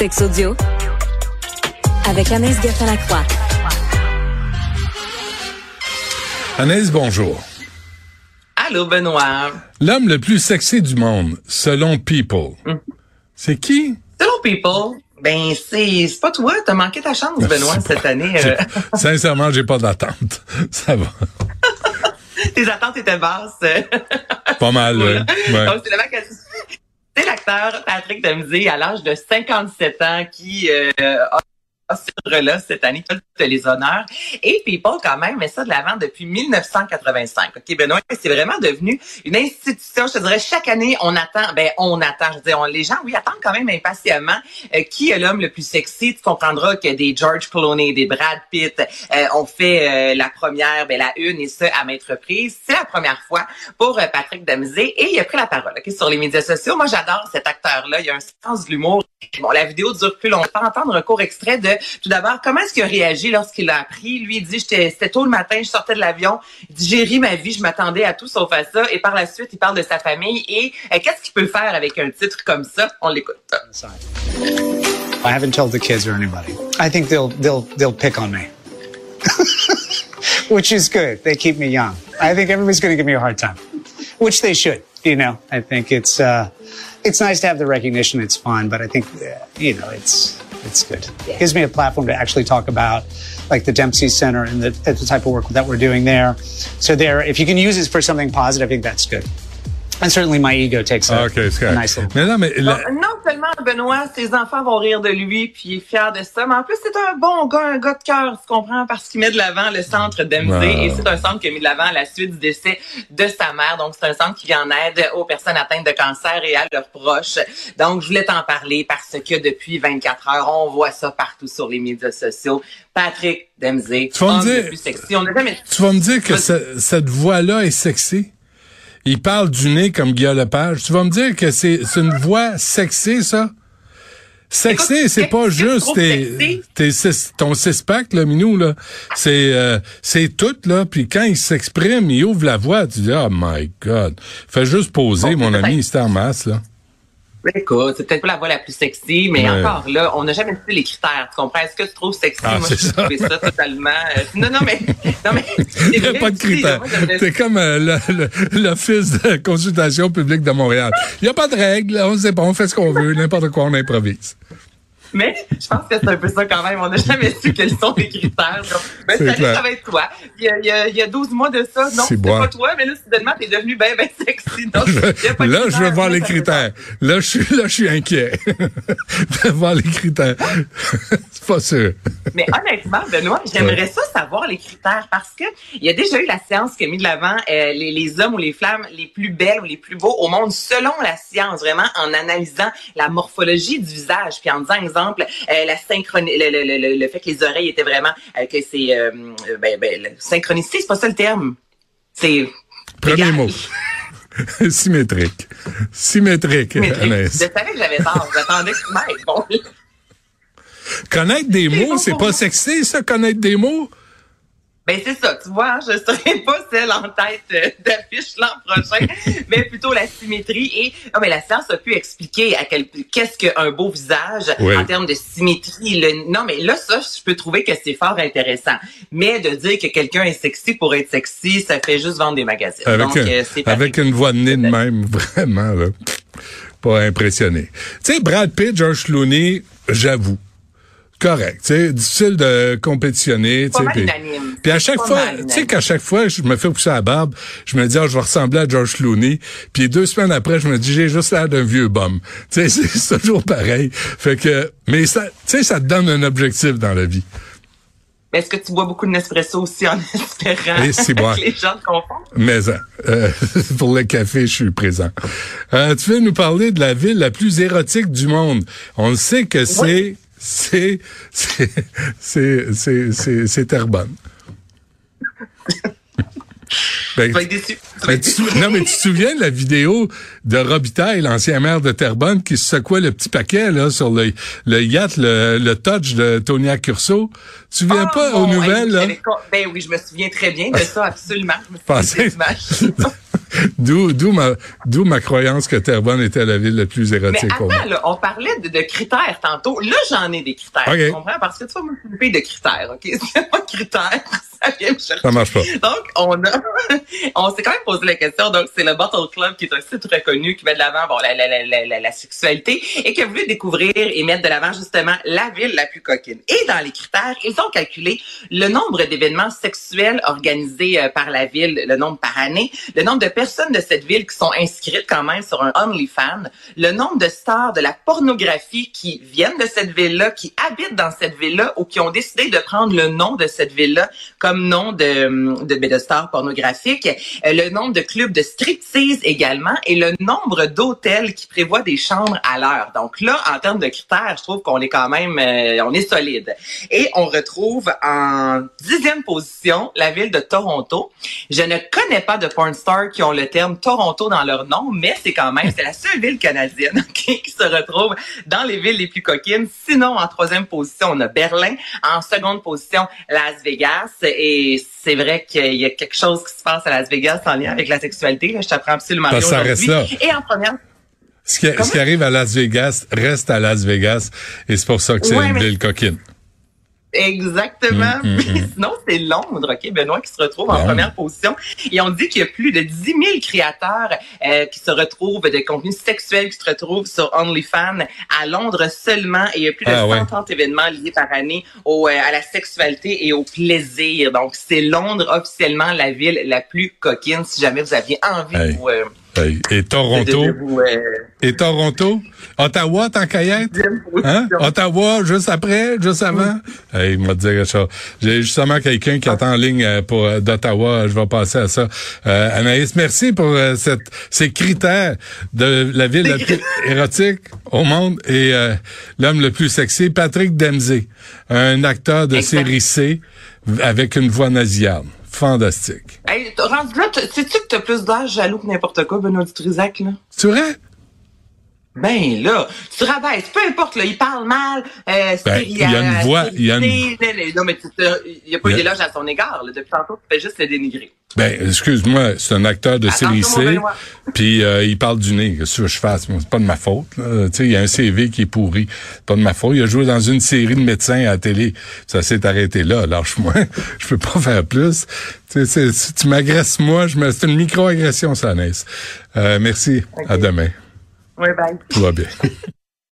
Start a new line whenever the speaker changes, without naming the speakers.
Sex audio avec Anaïs Gertin-Lacroix.
Anaïs, bonjour.
Allô, Benoît.
L'homme le plus sexy du monde, selon People. C'est qui?
Hello, people. Ben, c'est c'est pas toi. T'as manqué ta chance, Benoît,
Je sais
cette année. Euh,
Sincèrement, j'ai pas d'attente. Ça va.
tes attentes étaient basses.
Pas mal,
voilà.
ouais. Ouais.
Donc, c'est le mec à- C'est Patrick Dempsey, à l'âge de 57 ans, qui euh, a a ce là cette année, les honneurs. Et People, quand même, ça de l'avant depuis 1985. OK, Benoît, c'est vraiment devenu une institution. Je te dirais, chaque année, on attend, ben, on attend. Je veux dire, on- les gens, oui, attendent quand même impatiemment euh, qui est l'homme le plus sexy. Tu comprendras que des George Clooney, des Brad Pitt euh, ont fait euh, la première, ben, la une, et ça à maintes reprises. C'est la première fois pour euh, Patrick Dempsey et il a pris la parole ok, sur les médias sociaux. Moi, j'adore cet acteur-là. Il a un sens de l'humour. Bon, la vidéo dure plus longtemps. Entendre un court extrait de, tout d'abord, comment est-ce qu'il a réagi lorsqu'il l'a appris? Lui, il dit, c'était tôt le matin, je sortais de l'avion. Il dit, j'ai ri ma vie, je m'attendais à tout sauf à ça. Et par la suite, il parle de sa famille et euh, qu'est-ce qu'il peut faire avec un titre comme ça? On l'écoute.
I haven't told the kids or anybody. I think they'll they'll they'll pick on me. Which is good. They keep me young. I think everybody's going to give me a hard time. Which they should, you know? I think it's uh it's nice to have the recognition. It's fun, but I think uh, you know, it's it's good. it Gives me a platform to actually talk about like the Dempsey Center and the, the type of work that we're doing there. So there, if you can use this for something positive, I think that's good. And certainly my ego takes a,
OK, c'est
a
correct.
nice little
Mais non, mais la-
Non, non seulement Benoît, ses enfants vont rire de lui, puis il est fier de ça, mais en plus c'est un bon gars, un gars de cœur, tu comprends, parce qu'il met de l'avant le centre Dempsey,
Ah.
et c'est un centre qui a mis de l'avant à la suite du décès de sa mère. Donc c'est un centre qui vient en aide aux personnes atteintes de cancer et à leurs proches. Donc je voulais t'en parler parce que depuis 24 heures, on voit ça partout sur les médias sociaux. Patrick Dempsey,
Tu vas me dire-
le plus sexy. On a jamais
tu vas me dire que cette voix-là est sexy? Il parle du nez comme Guillaume Lepage. Tu vas me dire que c'est c'est une voix sexy, ça? Sexy, c'est pas juste tes, tes six- ton six-pack, là, Minou, là. C'est, euh, c'est tout, là. Puis quand il s'exprime, il ouvre la voix, tu dis, oh my God. Fais juste poser,
Bon,
mon ami, c'était en masse, là.
Écoute, c'est peut-être pas la voix la plus sexy, mais encore là, on n'a jamais su les critères. Tu comprends? Est-ce que tu trouves sexy?
Ah,
Moi, je
ça.
trouvé ça totalement. euh, non, non, mais. Non, mais
Il n'y a pas de critères. C'est comme euh, l'Office de consultation publique de Montréal. Il n'y a pas de règles. On sait pas, on fait ce qu'on veut. N'importe quoi, on improvise.
Mais je pense que c'est un peu ça quand même. On n'a jamais su quels sont les critères. Donc, ben, ça,
clair.
ça va être toi. Il y, a, il, y a, il y a 12 mois de ça. Non,
C'est
pas toi, mais là, soudainement, t'es devenu bien, bien sexy. Donc, pas
Là, je veux voir les critères. Là, je suis, là, je suis inquiet. de voir les critères. C'est pas sûr.
Mais honnêtement, Benoît, j'aimerais ça savoir les critères parce que il y a déjà eu la science qui a mis de l'avant euh, les, les hommes ou les femmes les plus belles ou les plus beaux au monde selon la science, vraiment en analysant la morphologie du visage, puis en disant exemple euh, la le, le, le, le fait que les oreilles étaient vraiment euh, que c'est euh, ben, ben, synchronicité, c'est pas ça le terme. C'est
Premier mot. Symétrique. Symétrique,
Mais je savais que j'avais tort. J'attendais que tu m'aides. Bon.
Connaître des mots, c'est pas sexy, ça, connaître des mots?
Ben c'est ça, tu vois, hein, je serai pas celle en tête euh, d'affiche l'an prochain, mais plutôt la symétrie et non mais la science a pu expliquer à quel qu'est-ce qu'un beau visage
Oui.
en termes de symétrie. Le- non mais là ça je peux trouver que c'est fort intéressant, mais de dire que quelqu'un est sexy pour être sexy, ça fait juste vendre des magazines.
Avec,
Donc
un-
euh,
avec une voix de nez de même, vraiment, là. Pas impressionné. Tu sais, Brad Pitt, George Clooney, j'avoue. Correct, tu sais, difficile de compétitionner, tu sais. puis- à chaque fois, tu sais qu'à chaque fois, je me fais pousser la barbe, je me dis, ah, je vais ressembler à George Clooney. Puis deux semaines après, je me dis, j'ai juste l'air d'un vieux bum. Tu sais, c'est toujours pareil. Fait que, mais ça, tu sais, ça te donne un objectif dans la vie.
Mais est-ce que tu bois beaucoup de Nespresso aussi en espérant
Eh, bon.
que les gens te confondent?
Mais euh, pour le café, je suis présent. Euh, tu veux nous parler de la ville la plus érotique du monde. On le sait que c'est c'est c'est c'est c'est c'est Terrebonne. Ben, ben, tu non, mais tu te souviens de la vidéo de Robitaille, l'ancien maire de Terrebonne, qui se secouait le petit paquet là sur le, le yacht, le, le touch de Tonia Curso. Tu te souviens
Ah,
pas
bon,
aux nouvelles,
hey,
là?
Ben oui, je me souviens très bien de ça, absolument. Je me souviens.
D'où, d'où ma, d'où ma croyance que Terrebonne était la ville la plus érotique
Mais attends, là, on parlait de, de critères tantôt. Là, j'en ai des critères.
Ok.
Tu comprends? Parce que tu vas m'occuper de critères, OK? C'est pas de critères. Ça vient me chercher.
Ça marche pas.
Donc, on a, on s'est quand même posé la question. Donc, c'est le Bottle Club qui est un site reconnu qui met de l'avant, bon, la, la, la, la, la, la sexualité et qui a voulu découvrir et mettre de l'avant justement la ville la plus coquine. Et dans les critères, ils ont calculé le nombre d'événements sexuels organisés euh, par la ville, le nombre par année, le nombre de personnes de cette ville qui sont inscrites quand même sur un OnlyFans, le nombre de stars de la pornographie qui viennent de cette ville-là, qui habitent dans cette ville-là ou qui ont décidé de prendre le nom de cette ville-là comme nom de, de, de stars pornographiques, euh, le nombre de clubs de striptease également et le nombre d'hôtels qui prévoient des chambres à l'heure. Donc là, en termes de critères, je trouve qu'on est quand même, euh, on est solide. Et on retrouve en dixième position la ville de Toronto. Je ne connais pas de porn stars qui ont le terme Toronto dans leur nom, mais c'est quand même, c'est la seule ville canadienne qui se retrouve dans les villes les plus coquines. Sinon, en troisième position, on a Berlin. En seconde position, Las Vegas. Et c'est vrai qu'il y a quelque chose qui se passe à Las Vegas en lien avec la sexualité. Là, je t'apprends absolument rien
ça reste
aujourd'hui.
là.
Et en première,
Ce qui, ce qui arrive à Las Vegas reste à Las Vegas et c'est pour ça que c'est
Ouais,
une
mais-
ville coquine.
Exactement.
Mm, mm, mm.
Sinon, c'est Londres, OK, Benoît, qui se retrouve en première position. Et on dit qu'il y a plus de 10 000 créateurs euh, qui se retrouvent de contenus sexuels qui se retrouvent sur OnlyFans à Londres seulement. Et il y a plus de
Ah, ouais.
130 événements liés par année au, euh, à la sexualité et au plaisir. Donc, c'est Londres officiellement la ville la plus coquine si jamais vous aviez envie
Hey.
de vous... euh,
Et Toronto? Et Toronto? Ottawa, tant Hein? Ottawa, juste après, juste avant? Hey, il m'a dit. J'ai justement quelqu'un qui attend en ligne euh, pour euh, d'Ottawa. Je vais passer à ça. Euh, Anaïs, merci pour euh, cette, ces critères de la ville la plus érotique au monde et euh, l'homme le plus sexy, Patrick Dempsey, un acteur de série C avec une voix nasillarde. Fantastique.
Hey, rendu là, sais-tu que t'as plus d'âge jaloux que n'importe quoi, Benoît Dutrisac, là?
Tu vrai?
Ben là, tu rabaisses, peu importe, là, il parle mal, euh,
Ben, il y a une voix, il y a une-
Non, mais il n'y a pas eu d'éloge à son égard, là. Depuis tantôt, tu fais juste le dénigrer.
Ben, excuse-moi, c'est un acteur de série C, puis euh, il parle du nez. Qu'est-ce que je fasse? C'est pas de ma faute. là. Tu sais, il y a un CV qui est pourri. C'est pas de ma faute. Il a joué dans une série de médecins à la télé. Ça s'est arrêté là. Lâche-moi. je peux pas faire plus. Tu si m'agresses moi, je me... c'est une micro-agression, ça. Euh, merci. À demain.
Ouais, bye.
Tout va bien.